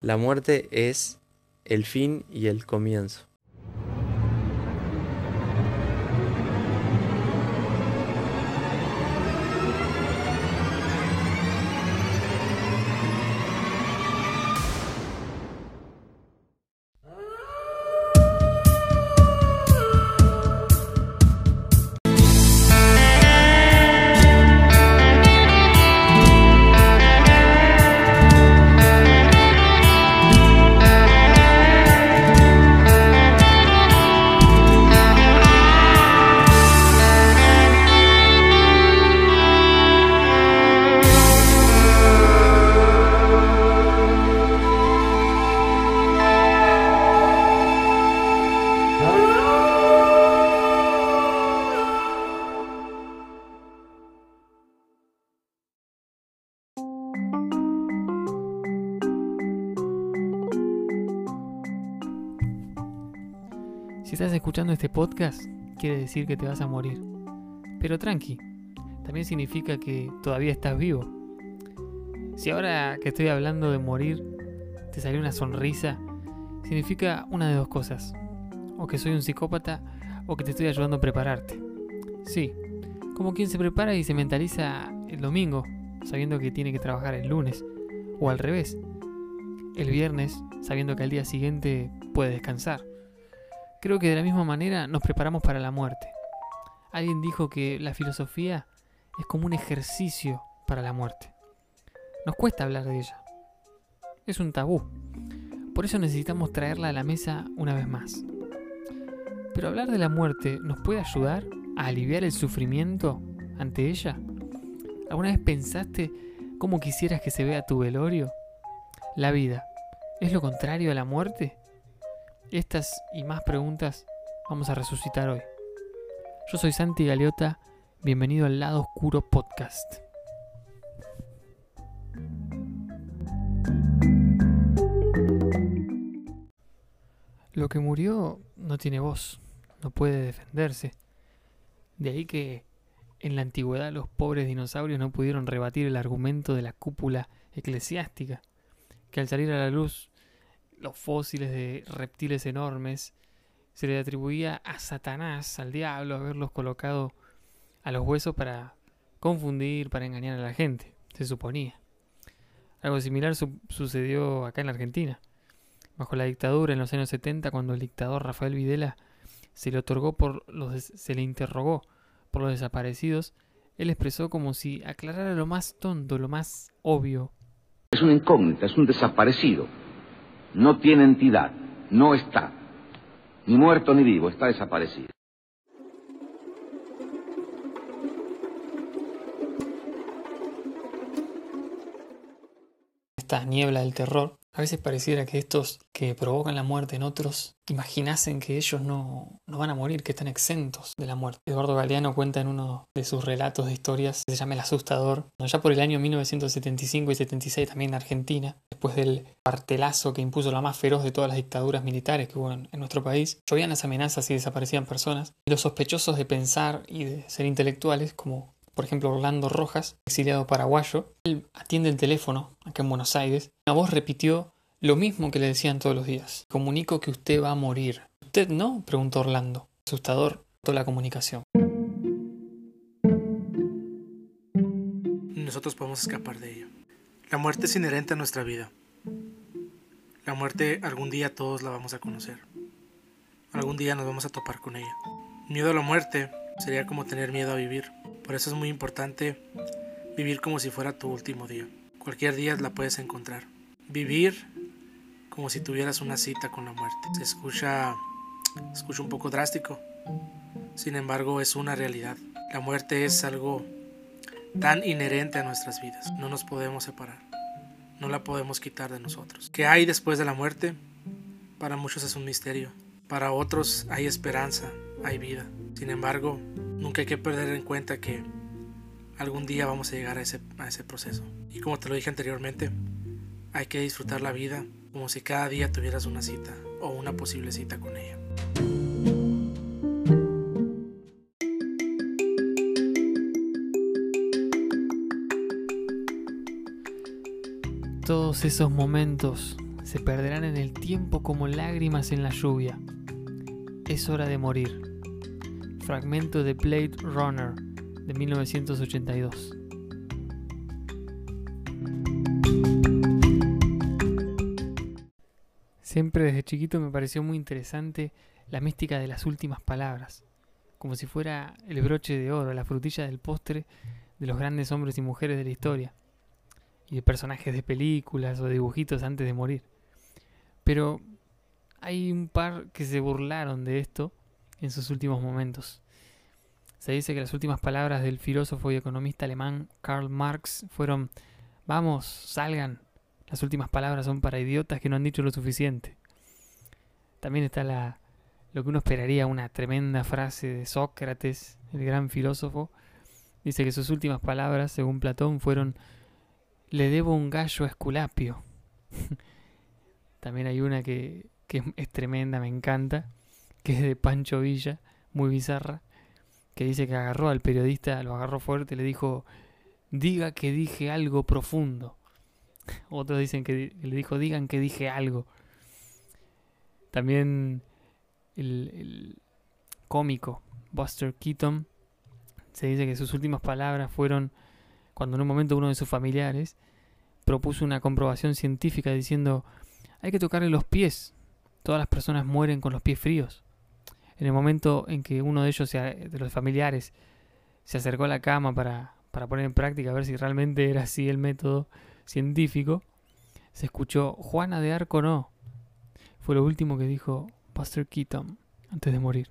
La muerte es el fin y el comienzo. Escuchando este podcast, quiere decir que te vas a morir. Pero tranqui, también significa que todavía estás vivo. Si ahora que estoy hablando de morir te salió una sonrisa, significa una de dos cosas. O que soy un psicópata o que te estoy ayudando a prepararte. Sí, como quien se prepara y se mentaliza el domingo, sabiendo que tiene que trabajar el lunes. O al revés, el viernes, sabiendo que al día siguiente puede descansar. Creo que de la misma manera nos preparamos para la muerte. Alguien dijo que la filosofía es como un ejercicio para la muerte. Nos cuesta hablar de ella. Es un tabú. Por eso necesitamos traerla a la mesa una vez más. Pero hablar de la muerte nos puede ayudar a aliviar el sufrimiento ante ella. ¿Alguna vez pensaste cómo quisieras que se vea tu velorio? La vida, ¿es lo contrario a la muerte? Estas y más preguntas vamos a resucitar hoy. Yo soy Santi Galeota, bienvenido al Lado Oscuro Podcast. Lo que murió no tiene voz, no puede defenderse. De ahí que en la antigüedad los pobres dinosaurios no pudieron rebatir el argumento de la cúpula eclesiástica, que al salir a la luz los fósiles de reptiles enormes, se le atribuía a Satanás, al diablo, haberlos colocado a los huesos para confundir, para engañar a la gente, se suponía. Algo similar su sucedió acá en la Argentina. Bajo la dictadura en los años 70, cuando el dictador Rafael Videla se le otorgó por los se le interrogó por los desaparecidos, él expresó como si aclarara lo más tonto, lo más obvio. Es una incógnita, es un desaparecido no tiene entidad, no está, ni muerto ni vivo, está desaparecido. Esta niebla del terror, a veces pareciera que estos que provocan la muerte en otros imaginasen que ellos no, no van a morir, que están exentos de la muerte. Eduardo Galeano cuenta en uno de sus relatos de historias, que se llama El Asustador, ya por el año 1975 y 76 también en Argentina, después del partelazo que impuso la más feroz de todas las dictaduras militares que hubo en, en nuestro país, llovían las amenazas y desaparecían personas, y los sospechosos de pensar y de ser intelectuales, como por ejemplo Orlando Rojas, exiliado paraguayo, él atiende el teléfono acá en Buenos Aires. Una voz repitió lo mismo que le decían todos los días. Comunico que usted va a morir. ¿Usted no? preguntó Orlando. Asustador, toda la comunicación. Nosotros podemos escapar de ella. La muerte es inherente a nuestra vida. La muerte algún día todos la vamos a conocer. Algún día nos vamos a topar con ella. Miedo a la muerte sería como tener miedo a vivir. Por eso es muy importante vivir como si fuera tu último día. Cualquier día la puedes encontrar. Vivir como si tuvieras una cita con la muerte. Se escucha, escucha un poco drástico. Sin embargo, es una realidad. La muerte es algo tan inherente a nuestras vidas. No nos podemos separar. No la podemos quitar de nosotros. ¿Qué hay después de la muerte? Para muchos es un misterio. Para otros hay esperanza, hay vida. Sin embargo, nunca hay que perder en cuenta que algún día vamos a llegar a ese, a ese proceso. Y como te lo dije anteriormente, hay que disfrutar la vida como si cada día tuvieras una cita o una posible cita con ella. Todos esos momentos se perderán en el tiempo como lágrimas en la lluvia. Es hora de morir. Fragmento de Blade Runner de 1982. Siempre desde chiquito me pareció muy interesante la mística de las últimas palabras, como si fuera el broche de oro, la frutilla del postre de los grandes hombres y mujeres de la historia, y de personajes de películas o dibujitos antes de morir. Pero hay un par que se burlaron de esto en sus últimos momentos. Se dice que las últimas palabras del filósofo y economista alemán Karl Marx fueron, vamos, salgan, las últimas palabras son para idiotas que no han dicho lo suficiente. También está la, lo que uno esperaría, una tremenda frase de Sócrates, el gran filósofo. Dice que sus últimas palabras, según Platón, fueron, le debo un gallo a Esculapio. También hay una que, que es tremenda, me encanta, que es de Pancho Villa, muy bizarra, que dice que agarró al periodista, lo agarró fuerte, le dijo, diga que dije algo profundo. Otros dicen que le dijo, digan que dije algo. También el, cómico Buster Keaton se dice que sus últimas palabras fueron cuando en un momento uno de sus familiares propuso una comprobación científica diciendo hay que tocarle los pies. Todas las personas mueren con los pies fríos. En el momento en que uno de ellos, de los familiares, se acercó a la cama para, para poner en práctica a ver si realmente era así el método, científico, se escuchó Juana de Arco no. Fue lo último que dijo Buster Keaton antes de morir.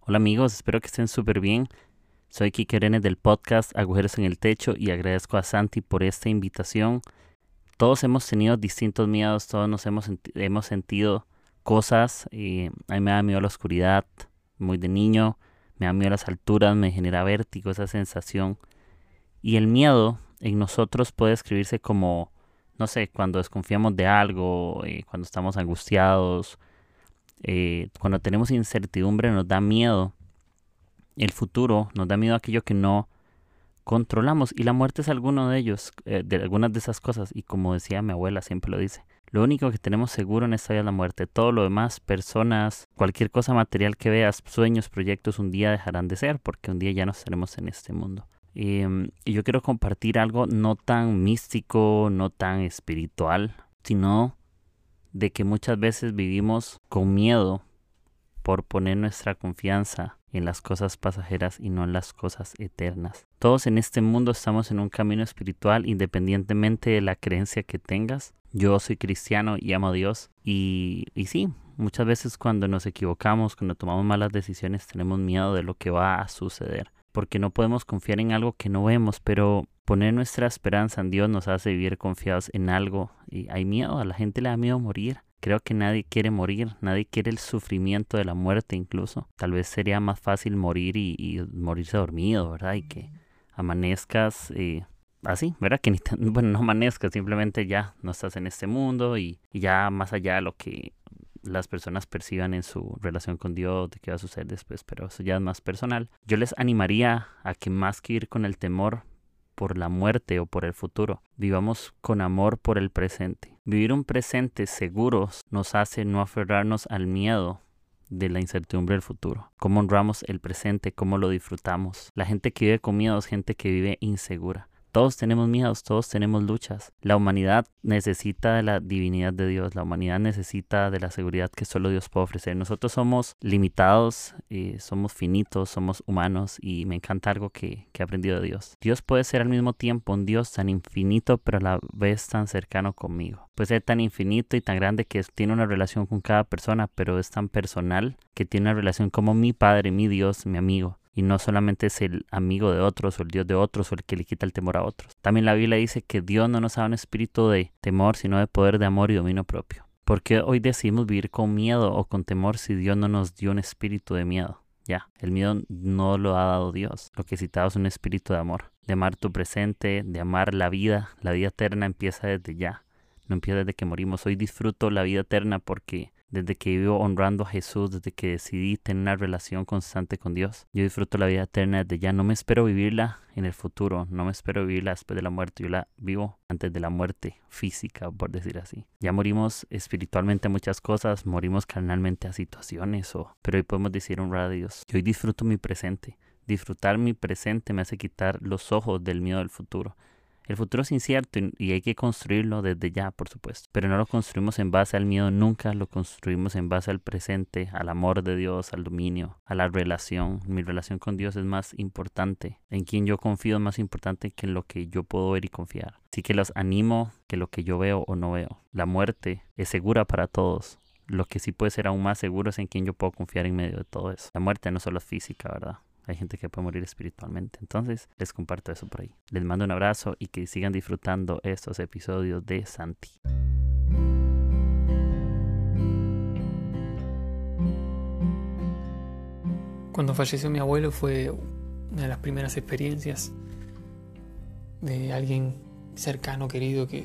Hola amigos, espero que estén súper bien. Soy Kike Renes del podcast Agujeros en el Techo y agradezco a Santi por esta invitación. Todos hemos tenido distintos miedos, todos nos hemos, hemos sentido cosas. Y a mí me da miedo la oscuridad, muy de niño me da miedo las alturas, me genera vértigo esa sensación. Y el miedo en nosotros puede escribirse como, no sé, cuando desconfiamos de algo, eh, cuando estamos angustiados, eh, cuando tenemos incertidumbre nos da miedo el futuro, nos da miedo aquello que no controlamos y la muerte es alguno de ellos, eh, de algunas de esas cosas y como decía mi abuela siempre lo dice, lo único que tenemos seguro en esta vida es la muerte. Todo lo demás, personas, cualquier cosa material que veas, sueños, proyectos, un día dejarán de ser porque un día ya no estaremos en este mundo. Em, y yo quiero compartir algo no tan místico, no tan espiritual, sino de que muchas veces vivimos con miedo por poner nuestra confianza en las cosas pasajeras y no en las cosas eternas. Todos en este mundo estamos en un camino espiritual independientemente de la creencia que tengas yo soy cristiano y amo a Dios. Y, y sí, muchas veces cuando nos equivocamos, cuando tomamos malas decisiones, tenemos miedo de lo que va a suceder. Porque no podemos confiar en algo que no vemos, pero poner nuestra esperanza en Dios nos hace vivir confiados en algo. Y hay miedo, a la gente le da miedo morir. Creo que nadie quiere morir, nadie quiere el sufrimiento de la muerte incluso. Tal vez sería más fácil morir y, morirse dormido, ¿verdad? Y que amanezcas eh, así, ¿verdad? Que ni bueno, no amanezcas, simplemente ya no estás en este mundo y, ya más allá de lo que las personas perciban en su relación con Dios, de qué va a suceder después, pero eso ya es más personal. Yo les animaría a que más que ir con el temor por la muerte o por el futuro, vivamos con amor por el presente. Vivir un presente seguros nos hace no aferrarnos al miedo de la incertidumbre del futuro. Cómo honramos el presente, cómo lo disfrutamos. La gente que vive con miedo es gente que vive insegura. Todos tenemos miedos, todos tenemos luchas. La humanidad necesita de la divinidad de Dios, la humanidad necesita de la seguridad que solo Dios puede ofrecer. Nosotros somos limitados, eh, somos finitos, somos humanos y me encanta algo que, que he aprendido de Dios. Dios puede ser al mismo tiempo un Dios tan infinito pero a la vez tan cercano conmigo. Puede ser tan infinito y tan grande que tiene una relación con cada persona, pero es tan personal que tiene una relación como mi Padre, mi Dios, mi amigo y no solamente es el amigo de otros o el Dios de otros o el que le quita el temor a otros. También la Biblia dice que Dios no nos da un espíritu de temor, sino de poder, de amor y dominio propio. ¿Por qué hoy decidimos vivir con miedo o con temor si Dios no nos dio un espíritu de miedo? Ya, el miedo no lo ha dado Dios. Lo que citamos es un espíritu de amor, de amar tu presente, de amar la vida. La vida eterna empieza desde ya, no empieza desde que morimos. Hoy disfruto la vida eterna porque desde que vivo honrando a Jesús, desde que decidí tener una relación constante con Dios. Yo disfruto la vida eterna desde ya. No me espero vivirla en el futuro, no me espero vivirla después de la muerte. Yo la vivo antes de la muerte física, por decir así. Ya morimos espiritualmente a muchas cosas, morimos carnalmente a situaciones, o, pero hoy podemos decir honrar a Dios. Yo hoy disfruto mi presente. Disfrutar mi presente me hace quitar los ojos del miedo del futuro. El futuro es incierto y hay que construirlo desde ya, por supuesto. Pero no lo construimos en base al miedo, nunca lo construimos en base al presente, al amor de Dios, al dominio, a la relación. Mi relación con Dios es más importante. En quien yo confío es más importante que en lo que yo puedo ver y confiar. Así que los animo que lo que yo veo o no veo. La muerte es segura para todos. Lo que sí puede ser aún más seguro es en quien yo puedo confiar en medio de todo eso. La muerte no solo es física, ¿verdad? Hay gente que puede morir espiritualmente. Entonces, les comparto eso por ahí. Les mando un abrazo y que sigan disfrutando estos episodios de Santi. Cuando falleció mi abuelo fue una de las primeras experiencias de alguien cercano, querido, que,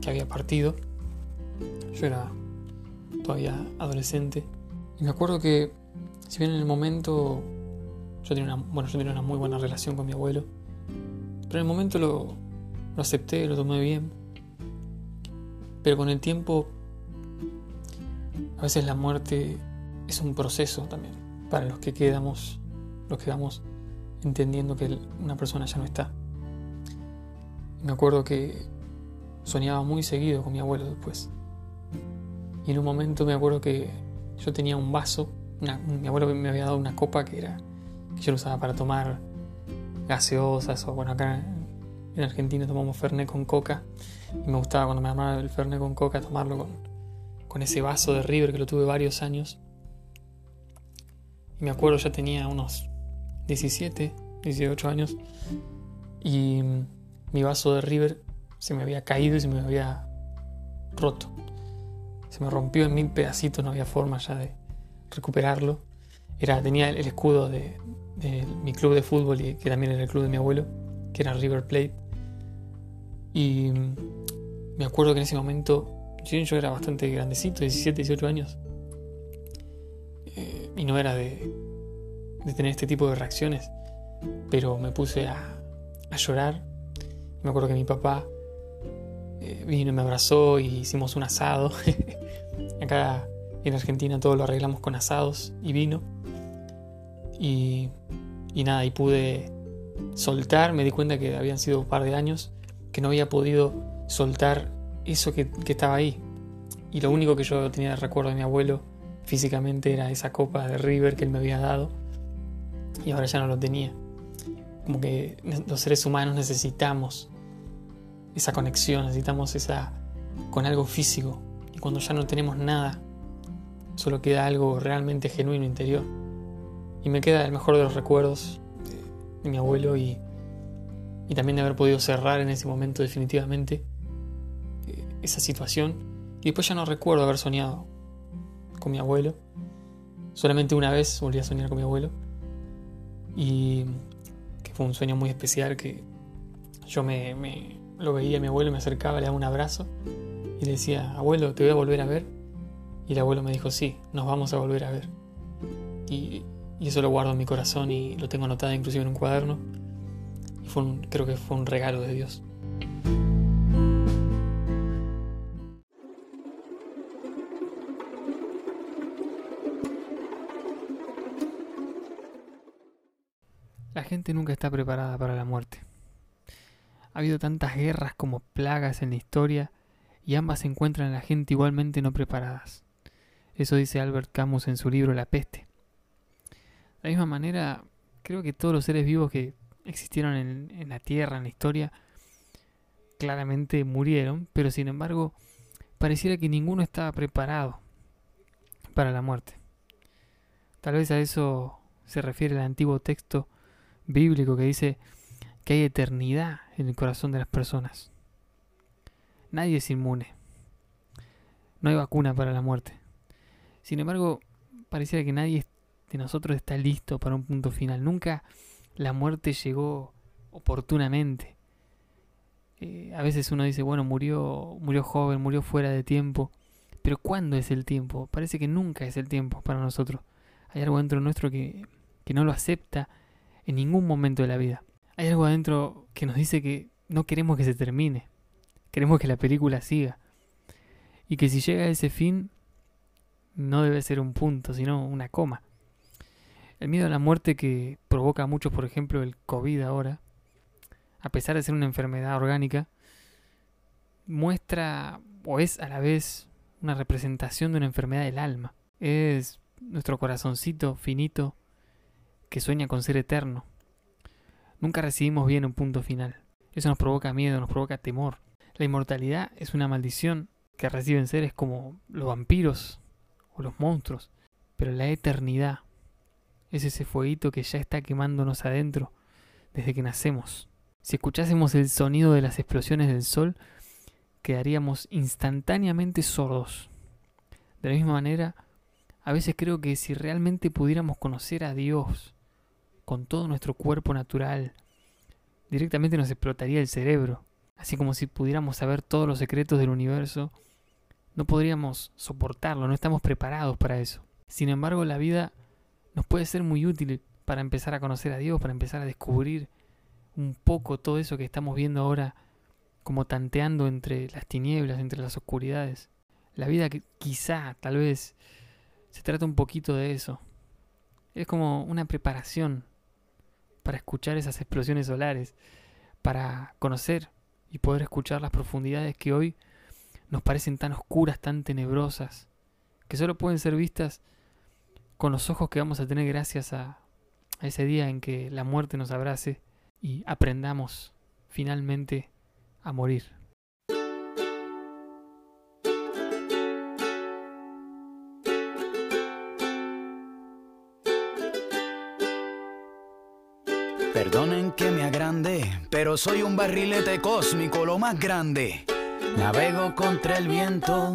que había partido. Yo era todavía adolescente. Y me acuerdo que, si bien en el momento yo tenía una, bueno, yo tenía una muy buena relación con mi abuelo. Pero en el momento lo, lo acepté, lo tomé bien. Pero con el tiempo, a veces la muerte es un proceso también. Para los que quedamos, los que quedamos entendiendo que una persona ya no está. me acuerdo que soñaba muy seguido con mi abuelo después. Y en un momento me acuerdo que yo tenía un vaso, mi abuelo me había dado una copa que era yo lo usaba para tomar gaseosas o bueno acá en Argentina tomamos Fernet con coca y me gustaba cuando me armaba el Fernet con coca tomarlo con, con ese vaso de River que lo tuve varios años y me acuerdo ya tenía unos 17, 18 años y mi vaso de River se me había caído y se me había roto. Se me rompió en mil pedacitos, no había forma ya de recuperarlo. Era, tenía el escudo de, mi club de fútbol y que también era el club de mi abuelo, que era River Plate. Y me acuerdo que en ese momento, yo era bastante grandecito, 17, 18 años, eh, y no era de, tener este tipo de reacciones, pero me puse a, a llorar. Me acuerdo que mi papá eh, vino y me abrazó y hicimos un asado. Acá en Argentina todo lo arreglamos con asados y vino. Y, nada, y pude soltar, me di cuenta que habían sido un par de años que no había podido soltar eso que, estaba ahí. Y lo único que yo tenía de recuerdo de mi abuelo físicamente era esa copa de River que él me había dado y ahora ya no lo tenía. Como que los seres humanos necesitamos esa conexión, necesitamos esa con algo físico. Y cuando ya no tenemos nada, solo queda algo realmente genuino interior. Y me queda el mejor de los recuerdos de, mi abuelo y, también de haber podido cerrar en ese momento definitivamente eh, esa situación. Y después ya no recuerdo haber soñado con mi abuelo. Solamente una vez volví a soñar con mi abuelo. Y que fue un sueño muy especial que yo me, me lo veía a mi abuelo, me acercaba, le daba un abrazo y le decía, abuelo, te voy a volver a ver. Y el abuelo me dijo, sí, nos vamos a volver a ver. Y y eso lo guardo en mi corazón y lo tengo anotado inclusive en un cuaderno. Creo que fue un regalo de Dios. La gente nunca está preparada para la muerte. Ha habido tantas guerras como plagas en la historia y ambas encuentran a la gente igualmente no preparadas. Eso dice Albert Camus en su libro La peste. La misma manera, creo que todos los seres vivos que existieron en, la Tierra, en la historia, claramente murieron, pero sin embargo, pareciera que ninguno estaba preparado para la muerte. Tal vez a eso se refiere el antiguo texto bíblico que dice que hay eternidad en el corazón de las personas. Nadie es inmune. No hay vacuna para la muerte. Sin embargo, pareciera que nadie nosotros está listo para un punto final. Nunca la muerte llegó oportunamente. Eh, a veces uno dice, bueno, murió, murió joven, murió fuera de tiempo, Pero ¿cuándo es el tiempo? Parece que nunca es el tiempo para nosotros. Hay algo dentro nuestro que, que no lo acepta en ningún momento de la vida. Hay algo adentro que nos dice que no queremos que se termine. Queremos que la película siga. Y que si llega a ese fin, no debe ser un punto, sino una coma. El miedo a la muerte que provoca a muchos, por ejemplo, el COVID ahora, a pesar de ser una enfermedad orgánica, muestra o es a la vez una representación de una enfermedad del alma. Es nuestro corazoncito finito que sueña con ser eterno. Nunca recibimos bien un punto final. Eso nos provoca miedo, nos provoca temor. La inmortalidad es una maldición que reciben seres como los vampiros o los monstruos. Pero la eternidad es ese fueguito que ya está quemándonos adentro desde que nacemos. Si escuchásemos el sonido de las explosiones del sol, quedaríamos instantáneamente sordos. De la misma manera, a veces creo que si realmente pudiéramos conocer a Dios con todo nuestro cuerpo natural, directamente nos explotaría el cerebro. Así como si pudiéramos saber todos los secretos del universo, no podríamos soportarlo, no estamos preparados para eso. Sin embargo, la vida nos puede ser muy útil para empezar a conocer a Dios, para empezar a descubrir un poco todo eso que estamos viendo ahora como tanteando entre las tinieblas, entre las oscuridades. La vida que quizá, tal vez, se trata un poquito de eso. Es como una preparación para escuchar esas explosiones solares, para conocer y poder escuchar las profundidades que hoy nos parecen tan oscuras, tan tenebrosas, que solo pueden ser vistas con los ojos que vamos a tener gracias a, ese día en que la muerte nos abrace y aprendamos finalmente a morir. Perdonen que me agrande, pero soy un barrilete cósmico, lo más grande. Navego contra el viento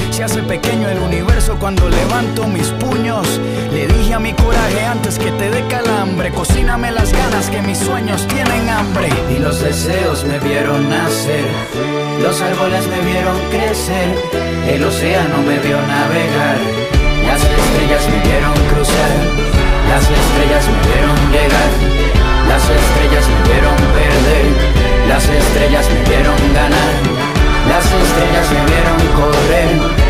se hace pequeño el universo cuando levanto mis puños. Le dije a mi coraje antes que te dé calambre. Cocíname las ganas que mis sueños tienen hambre. Y los deseos me vieron nacer. Los árboles me vieron crecer. El océano me vio navegar. Las estrellas me vieron cruzar. Las estrellas me vieron llegar. Las estrellas me vieron perder. Las estrellas me vieron ganar. Las estrellas me vieron correr.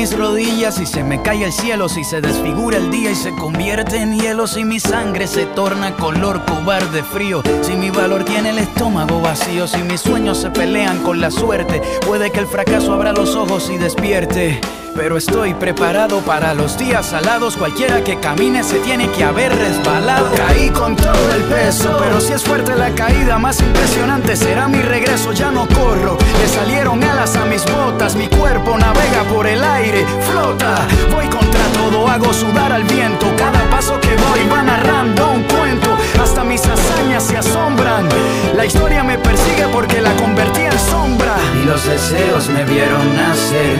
Mis rodillas y se me cae el cielo, si se desfigura el día y se convierte en hielo, si mi sangre se torna color cobarde frío, si mi valor tiene el estómago vacío, si mis sueños se pelean con la suerte, puede que el fracaso abra los ojos y despierte pero estoy preparado para los días salados. Cualquiera que camine se tiene que haber resbalado. Caí con todo pero si es fuerte la caída, más impresionante será mi regreso. Ya no corro, le salieron alas a mis botas. Mi cuerpo navega por el aire, flota. Voy contra todo, hago sudar al viento. Cada paso que voy va narrando un cuento. Hasta mis hazañas se asombran. La historia me persigue porque la convertí en sombra. Y los deseos me vieron nacer.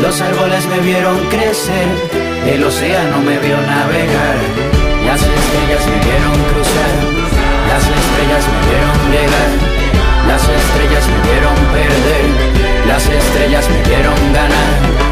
Los árboles me vieron crecer, el océano me vio navegar, las estrellas me vieron cruzar, las estrellas me vieron llegar, las estrellas me vieron perder, las estrellas me vieron ganar.